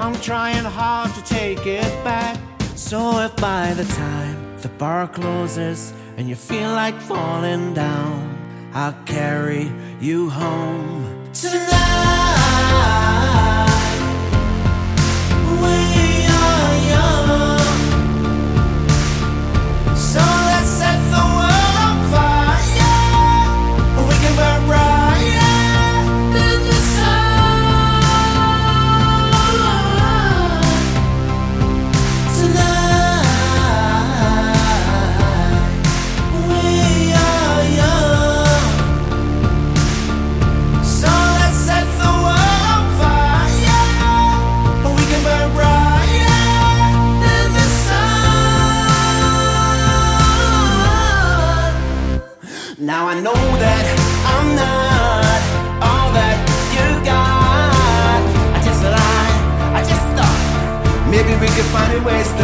I'm trying hard to take it back. So if by the time the bar closes and you feel like falling down, I'll carry you home tonight. We